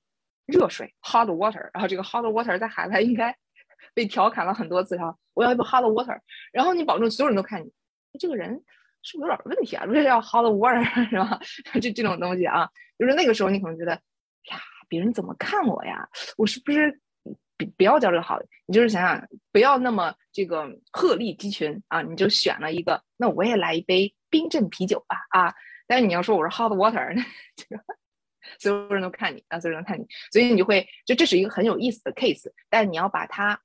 热水 hot water，然后这个 hot water 在海外应该 被调侃了很多次哈。我要一杯 hot water，然后你保证所有人都看你，这个人是不是有点问题啊？不是要 hot water 是吧？这这种东西啊，就是那个时候你可能觉得呀，别人怎么看我呀？我是不是不不要叫这个好？你就是想想不要那么这个鹤立鸡群啊，你就选了一个，那我也来一杯冰镇啤酒吧啊！但是你要说我是 hot water，那 这个所有人都看你啊，所有人都看你，所以你就会就这是一个很有意思的 case，但你要把它。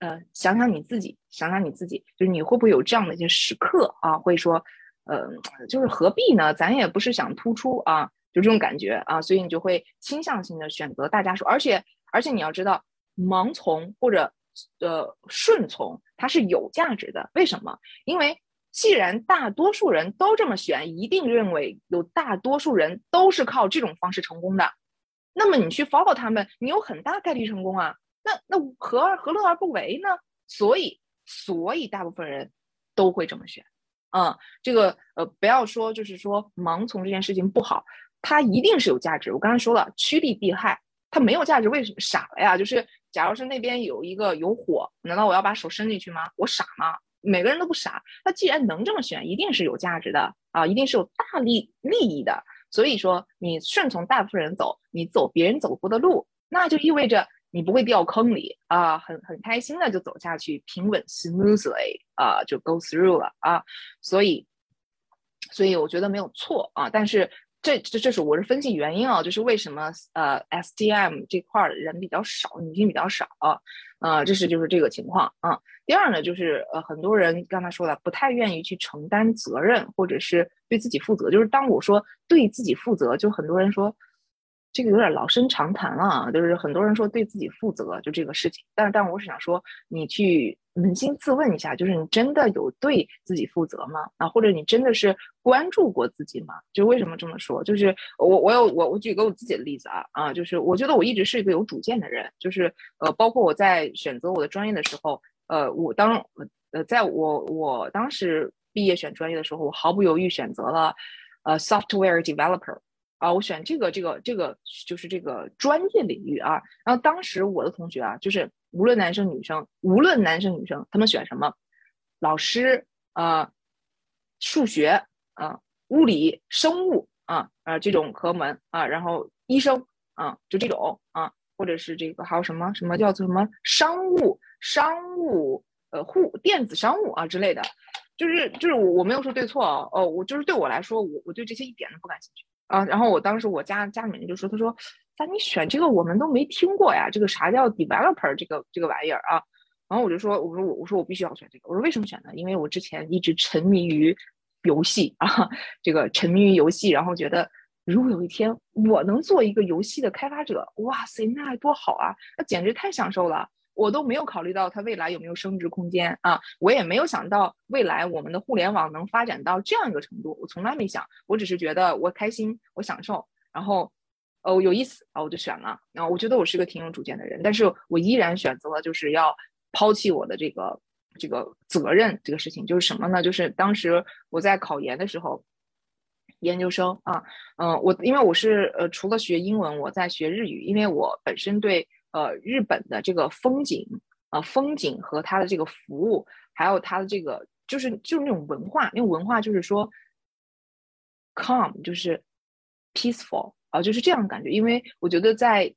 呃，想想你自己，想想你自己，就是你会不会有这样的一些时刻啊？会说，呃，就是何必呢？咱也不是想突出啊，就这种感觉啊，所以你就会倾向性的选择大家说，而且而且你要知道，盲从或者呃顺从，它是有价值的。为什么？因为既然大多数人都这么选，一定认为有大多数人都是靠这种方式成功的，那么你去 follow 他们，你有很大概率成功啊。那那何而何乐而不为呢？所以所以大部分人都会这么选，嗯，这个呃不要说就是说盲从这件事情不好，它一定是有价值。我刚才说了趋利避害，它没有价值为什么傻了呀？就是假如是那边有一个有火，难道我要把手伸进去吗？我傻吗？每个人都不傻。那既然能这么选，一定是有价值的啊，一定是有大利利益的。所以说你顺从大部分人走，你走别人走过的路，那就意味着。你不会掉坑里啊，很很开心的就走下去，平稳 smoothly 啊，就 go through 了啊，所以，所以我觉得没有错啊，但是这这这是我是分析原因啊，就是为什么呃 SDM 这块的人比较少，女性比较少啊，呃，这是就是这个情况啊。第二呢，就是呃很多人刚才说了，不太愿意去承担责任，或者是对自己负责，就是当我说对自己负责，就很多人说。这个有点老生常谈了啊，就是很多人说对自己负责，就这个事情。但但我是想说，你去扪心自问一下，就是你真的有对自己负责吗？啊，或者你真的是关注过自己吗？就为什么这么说？就是我我有我我举个我自己的例子啊啊，就是我觉得我一直是一个有主见的人，就是呃，包括我在选择我的专业的时候，呃，我当呃在我我当时毕业选专业的时候，我毫不犹豫选择了呃 software developer。啊，我选这个这个这个就是这个专业领域啊。然后当时我的同学啊，就是无论男生女生，无论男生女生，他们选什么，老师啊，数学啊，物理、生物啊啊这种科门啊，然后医生啊，就这种啊，或者是这个还有什么什么叫做什么商务、商务呃互电子商务啊之类的，就是就是我我没有说对错哦哦，我就是对我来说，我我对这些一点都不感兴趣。啊，然后我当时我家家里面就说，他说，那你选这个我们都没听过呀，这个啥叫 developer 这个这个玩意儿啊？然后我就说，我说我我说我必须要选这个，我说为什么选呢？因为我之前一直沉迷于游戏啊，这个沉迷于游戏，然后觉得如果有一天我能做一个游戏的开发者，哇塞，那多好啊，那简直太享受了。我都没有考虑到它未来有没有升值空间啊！我也没有想到未来我们的互联网能发展到这样一个程度，我从来没想。我只是觉得我开心，我享受，然后哦有意思啊，我就选了。然后我觉得我是个挺有主见的人，但是我依然选择了就是要抛弃我的这个这个责任这个事情，就是什么呢？就是当时我在考研的时候，研究生啊，嗯，我因为我是呃除了学英文，我在学日语，因为我本身对。呃，日本的这个风景啊，风景和它的这个服务，还有它的这个，就是就是那种文化，那种文化就是说，calm 就是 peaceful 啊，就是这样的感觉。因为我觉得在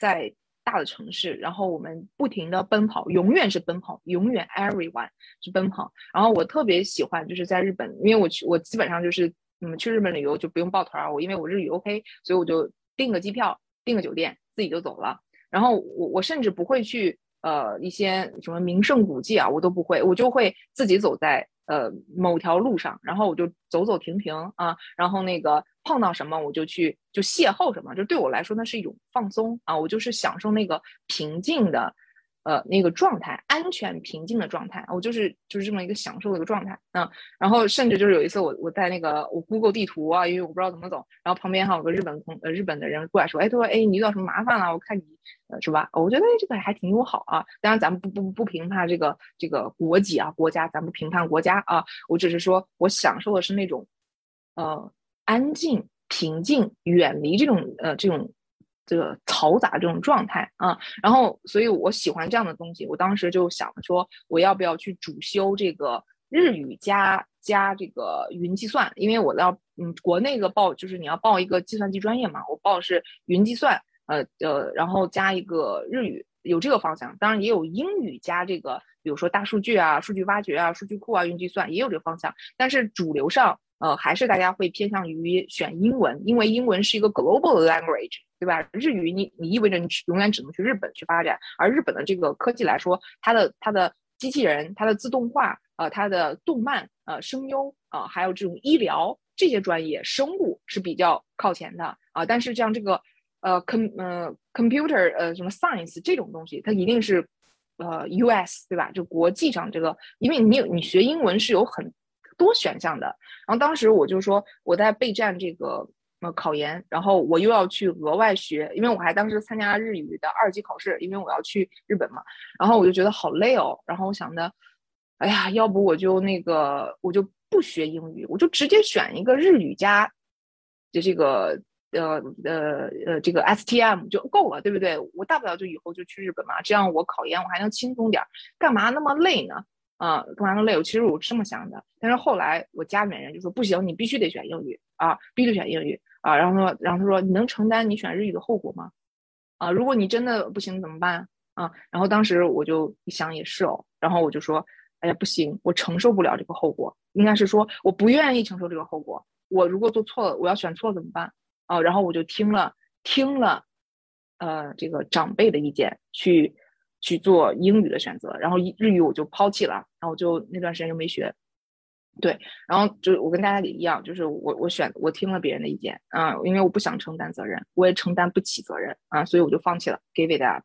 在大的城市，然后我们不停的奔跑，永远是奔跑，永远 everyone 是奔跑。然后我特别喜欢就是在日本，因为我去我基本上就是嗯去日本旅游就不用抱团，我因为我日语 OK，所以我就订个机票，订个酒店，自己就走了。然后我我甚至不会去呃一些什么名胜古迹啊，我都不会，我就会自己走在呃某条路上，然后我就走走停停啊，然后那个碰到什么我就去就邂逅什么，就对我来说那是一种放松啊，我就是享受那个平静的。呃，那个状态，安全平静的状态，我就是就是这么一个享受的一个状态，嗯，然后甚至就是有一次我我在那个我 Google 地图啊，因为我不知道怎么走，然后旁边还有个日本同呃日本的人过来说，哎，他说，哎，你遇到什么麻烦了？我看你呃是吧？我觉得这个还挺友好啊。当然咱们不不不评判这个这个国籍啊国家，咱不评判国家啊，我只是说我享受的是那种呃安静平静，远离这种呃这种。这个嘈杂这种状态啊，然后所以我喜欢这样的东西。我当时就想说，我要不要去主修这个日语加加这个云计算，因为我要嗯国内个报就是你要报一个计算机专业嘛，我报的是云计算，呃呃，然后加一个日语，有这个方向，当然也有英语加这个，比如说大数据啊、数据挖掘啊、数据库啊、云计算也有这个方向，但是主流上呃还是大家会偏向于选英文，因为英文是一个 global language，对吧？日语你你意味着你永远只能去日本去发展，而日本的这个科技来说，它的它的机器人、它的自动化。呃，它的动漫、呃声优啊，还有这种医疗这些专业，生物是比较靠前的啊。但是像这个呃 com 呃 computer 呃什么 science 这种东西，它一定是呃 US 对吧？就国际上这个，因为你你学英文是有很多选项的。然后当时我就说我在备战这个呃考研，然后我又要去额外学，因为我还当时参加日语的二级考试，因为我要去日本嘛。然后我就觉得好累哦。然后我想的。哎呀，要不我就那个，我就不学英语，我就直接选一个日语加，就这个呃呃呃这个 STM 就够了，对不对？我大不了就以后就去日本嘛，这样我考研我还能轻松点，干嘛那么累呢？啊，干嘛那么累？我其实我是这么想的，但是后来我家里面人就说不行，你必须得选英语啊，必须选英语啊。然后说，然后他说你能承担你选日语的后果吗？啊，如果你真的不行怎么办啊？然后当时我就一想也是哦，然后我就说。哎呀，不行，我承受不了这个后果。应该是说，我不愿意承受这个后果。我如果做错了，我要选错怎么办？啊，然后我就听了听了，呃，这个长辈的意见，去去做英语的选择。然后日语我就抛弃了，然后就那段时间就没学。对，然后就我跟大家也一样，就是我我选我听了别人的意见啊，因为我不想承担责任，我也承担不起责任啊，所以我就放弃了，give it up。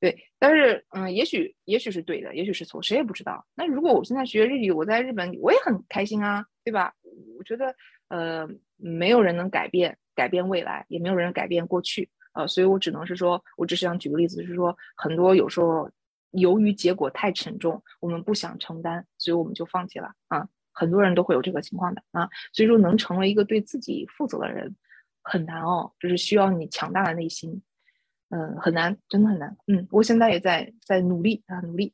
对，但是嗯，也许也许是对的，也许是错，谁也不知道。那如果我现在学日语，我在日本我也很开心啊，对吧？我觉得呃，没有人能改变改变未来，也没有人改变过去，呃，所以我只能是说，我只是想举个例子，就是说，很多有时候由于结果太沉重，我们不想承担，所以我们就放弃了啊。很多人都会有这个情况的啊，所以说能成为一个对自己负责的人很难哦，就是需要你强大的内心。嗯，很难，真的很难。嗯，我现在也在在努力啊，努力。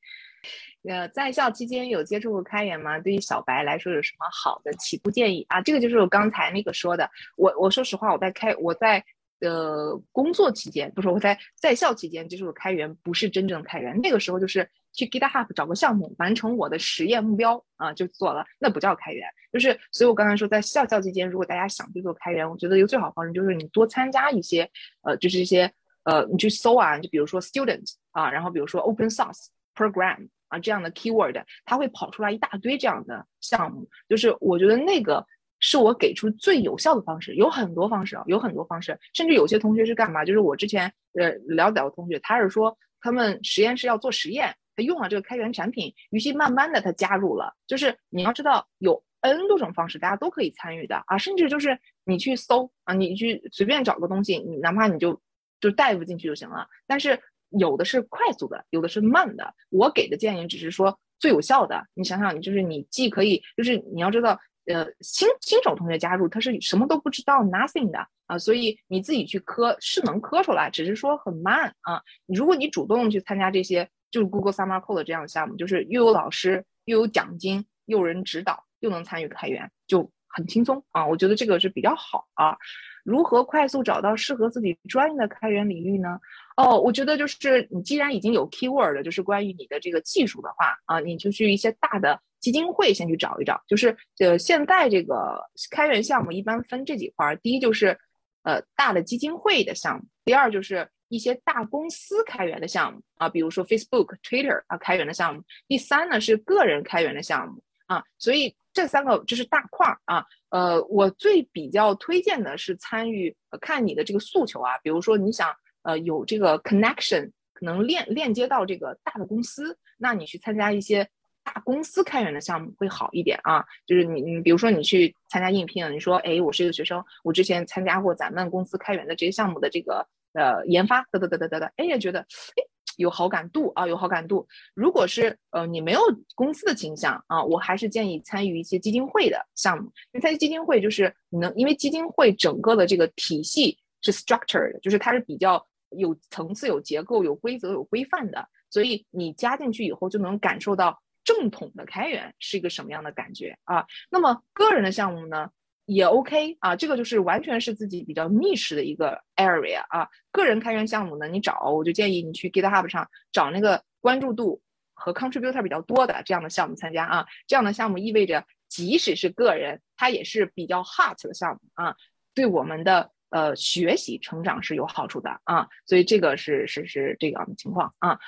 呃，在校期间有接触过开源吗？对于小白来说有什么好的起步建议啊？这个就是我刚才那个说的。我我说实话，我在开我在呃工作期间，不是我在在校期间接触开源，不是真正开源。那个时候就是去 GitHub 找个项目，完成我的实验目标啊，就做了，那不叫开源。就是，所以我刚才说，在校校期间，如果大家想去做开源，我觉得一个最好方式就是你多参加一些，呃，就是一些。呃，你去搜啊，就比如说 student 啊，然后比如说 open source program 啊这样的 keyword，它会跑出来一大堆这样的项目。就是我觉得那个是我给出最有效的方式，有很多方式啊，有很多方式。甚至有些同学是干嘛？就是我之前呃了解的同学，他是说他们实验室要做实验，他用了这个开源产品，于是慢慢的他加入了。就是你要知道有 n 多种方式，大家都可以参与的啊。甚至就是你去搜啊，你去随便找个东西，你哪怕你就。就带入进去就行了，但是有的是快速的，有的是慢的。我给的建议只是说最有效的。你想想，你就是你既可以，就是你要知道，呃，新新手同学加入他是什么都不知道，nothing 的啊，所以你自己去磕是能磕出来，只是说很慢啊。如果你主动去参加这些，就是 Google Summer Code 这样的项目，就是又有老师，又有奖金，又有人指导，又能参与开源，就很轻松啊。我觉得这个是比较好啊。如何快速找到适合自己专业的开源领域呢？哦，我觉得就是你既然已经有 keyword，就是关于你的这个技术的话啊，你就去一些大的基金会先去找一找。就是呃，现在这个开源项目一般分这几块儿：第一就是呃大的基金会的项目；第二就是一些大公司开源的项目啊，比如说 Facebook、Twitter 啊开源的项目；第三呢是个人开源的项目啊。所以这三个就是大块儿啊。呃，我最比较推荐的是参与，看你的这个诉求啊，比如说你想呃有这个 connection，可能链链接到这个大的公司，那你去参加一些大公司开源的项目会好一点啊。就是你你比如说你去参加应聘，你说哎我是一个学生，我之前参加过咱们公司开源的这些项目的这个呃研发，得得得得得得，哎也觉得哎。有好感度啊，有好感度。如果是呃你没有公司的倾向啊，我还是建议参与一些基金会的项目。因为参加基金会就是你能，因为基金会整个的这个体系是 structured，就是它是比较有层次、有结构、有规则、有规范的，所以你加进去以后就能感受到正统的开源是一个什么样的感觉啊？那么个人的项目呢也 OK 啊，这个就是完全是自己比较 niche 的一个 area 啊。个人开源项目呢，你找我就建议你去 GitHub 上找那个关注度和 contributor 比较多的这样的项目参加啊。这样的项目意味着即使是个人，它也是比较 hot 的项目啊，对我们的呃学习成长是有好处的啊。所以这个是是是这样的情况啊。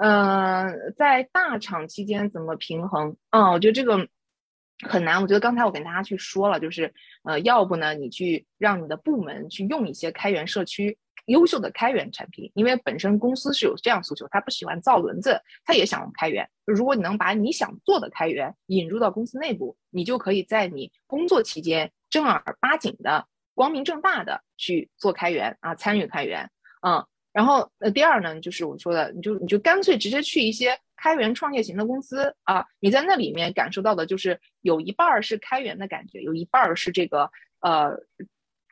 呃，在大厂期间怎么平衡？嗯，我觉得这个很难。我觉得刚才我跟大家去说了，就是呃，要不呢，你去让你的部门去用一些开源社区优秀的开源产品，因为本身公司是有这样诉求，他不喜欢造轮子，他也想用开源。如果你能把你想做的开源引入到公司内部，你就可以在你工作期间正儿八经的、光明正大的去做开源啊，参与开源，嗯。然后，呃，第二呢，就是我说的，你就你就干脆直接去一些开源创业型的公司啊，你在那里面感受到的就是有一半儿是开源的感觉，有一半儿是这个呃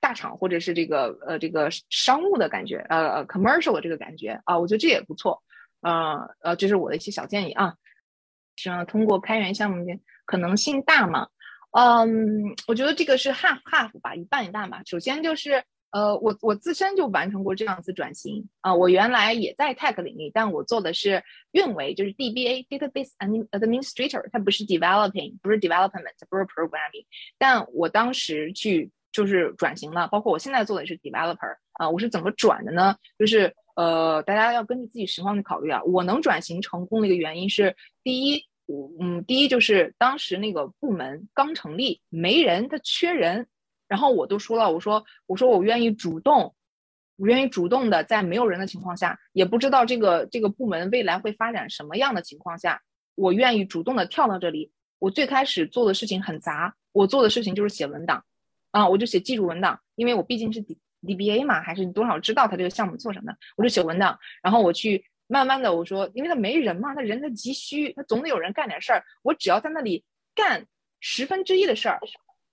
大厂或者是这个呃这个商务的感觉，呃呃 commercial 的这个感觉啊，我觉得这也不错，呃呃，这是我的一些小建议啊。是通过开源项目可能性大吗？嗯，我觉得这个是 half half 吧，一半一半吧。首先就是。呃，我我自身就完成过这样子转型啊，我原来也在 tech 领域，但我做的是运维，就是 DBA database administrator，它不是 developing，不是 development，不是 programming，但我当时去就是转型了，包括我现在做的是 developer 啊，我是怎么转的呢？就是呃，大家要根据自己情况去考虑啊。我能转型成功的一个原因是，第一，嗯，第一就是当时那个部门刚成立，没人，他缺人。然后我都说了，我说我说我愿意主动，我愿意主动的在没有人的情况下，也不知道这个这个部门未来会发展什么样的情况下，我愿意主动的跳到这里。我最开始做的事情很杂，我做的事情就是写文档，啊，我就写技术文档，因为我毕竟是 D DBA 嘛，还是多少知道他这个项目做什么的，我就写文档。然后我去慢慢的我说，因为他没人嘛，他人他急需，他总得有人干点事儿。我只要在那里干十分之一的事儿，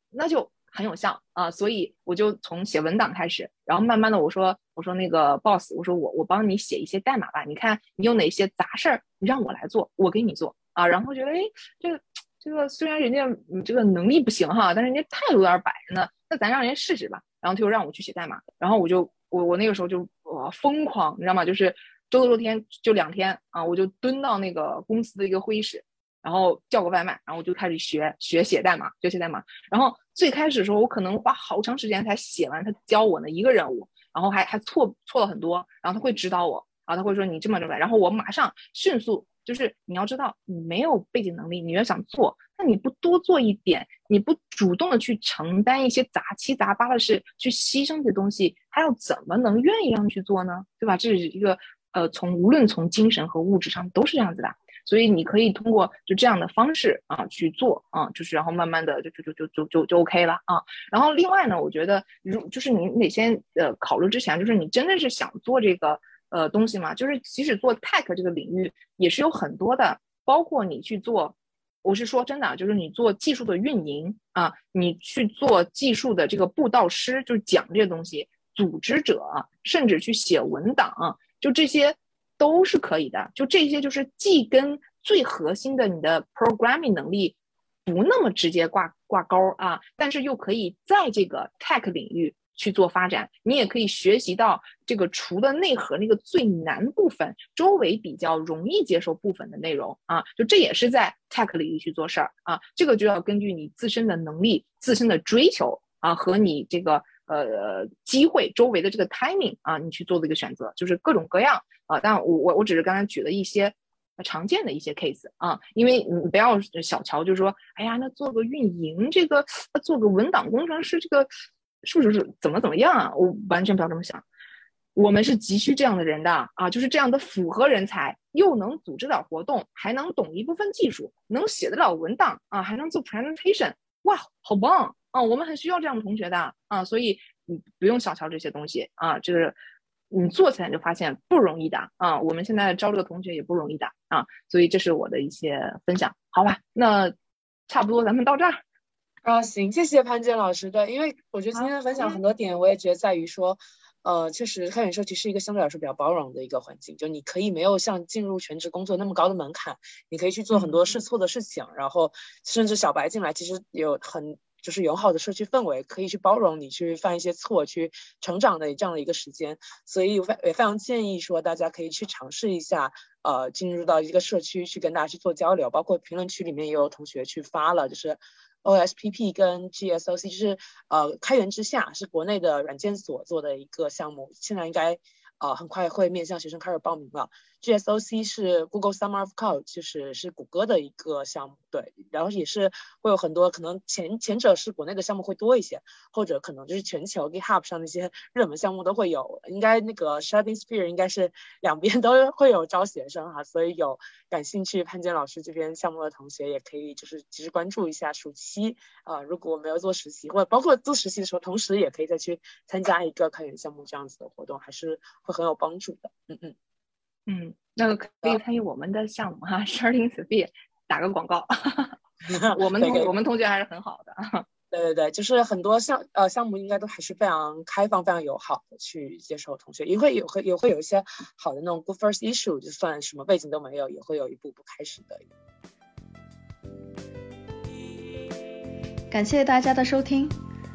那就。很有效啊，所以我就从写文档开始，然后慢慢的我说我说那个 boss，我说我我帮你写一些代码吧，你看你有哪些杂事儿，你让我来做，我给你做啊。然后觉得哎，这个这个虽然人家你这个能力不行哈，但是人家态度有点摆着呢，那咱让人家试试吧。然后他就让我去写代码，然后我就我我那个时候就我疯狂，你知道吗？就是周六周天就两天啊，我就蹲到那个公司的一个会议室。然后叫个外卖，然后我就开始学学写代码，学写代码。然后最开始的时候，我可能花好长时间才写完他教我那一个任务，然后还还错错了很多。然后他会指导我，啊，他会说你这么这么。然后我马上迅速，就是你要知道，你没有背景能力，你要想做，那你不多做一点，你不主动的去承担一些杂七杂八的事，去牺牲这些东西，他要怎么能愿意让你去做呢？对吧？这是一个呃，从无论从精神和物质上都是这样子的。所以你可以通过就这样的方式啊去做啊，就是然后慢慢的就就就就就就就 OK 了啊。然后另外呢，我觉得如就是你得先呃考虑之前，就是你真的是想做这个呃东西吗？就是即使做 tech 这个领域也是有很多的，包括你去做，我是说真的，就是你做技术的运营啊，你去做技术的这个布道师，就是讲这些东西，组织者，甚至去写文档，就这些。都是可以的，就这些就是既跟最核心的你的 programming 能力不那么直接挂挂钩啊，但是又可以在这个 tech 领域去做发展，你也可以学习到这个除了内核那个最难部分，周围比较容易接受部分的内容啊，就这也是在 tech 领域去做事儿啊，这个就要根据你自身的能力、自身的追求啊和你这个。呃，机会周围的这个 timing 啊，你去做的一个选择，就是各种各样啊。但我我我只是刚才举了一些常见的一些 case 啊，因为你不要小瞧，就是说，哎呀，那做个运营这个，做个文档工程师这个，是不是怎么怎么样啊？我完全不要这么想，我们是急需这样的人的啊，就是这样的复合人才，又能组织点活动，还能懂一部分技术，能写得了文档啊，还能做 presentation，哇，好棒！啊，我们很需要这样的同学的啊，所以你不用小瞧这些东西啊，就是你做起来就发现不容易的啊。我们现在招这个同学也不容易的啊，所以这是我的一些分享，好吧？那差不多咱们到这儿啊，行，谢谢潘建老师。对，因为我觉得今天的分享很多点，我也觉得在于说。呃，确实开源社区是一个相对来说比较包容的一个环境，就你可以没有像进入全职工作那么高的门槛，你可以去做很多试错的事情，然后甚至小白进来其实有很就是友好的社区氛围，可以去包容你去犯一些错，去成长的这样的一个时间，所以非也非常建议说大家可以去尝试一下，呃，进入到一个社区去跟大家去做交流，包括评论区里面也有同学去发了，就是。OSPP 跟 GSOC 就是呃开源之下是国内的软件所做的一个项目，现在应该呃很快会面向学生开始报名了。GSOC 是 Google Summer of Code，就是是谷歌的一个项目，对，然后也是会有很多可能前前者是国内的项目会多一些，或者可能就是全球 GitHub 上那些热门项目都会有，应该那个 ShardingSphere 应该是两边都会有招学生哈，所以有感兴趣潘坚老师这边项目的同学也可以就是及时关注一下暑期啊，如果没有做实习或者包括做实习的时候，同时也可以再去参加一个开源项目这样子的活动，还是会很有帮助的，嗯嗯。嗯，那个可以参与我们的项目哈，Sharing Speed 打个广告，我们同我们同学还是很好的。对对对，就是很多项呃项目应该都还是非常开放、非常友好的去接受同学，也会有会也会有一些好的那种 Good First Issue，就算什么背景都没有，也会有一步步开始的。感谢大家的收听。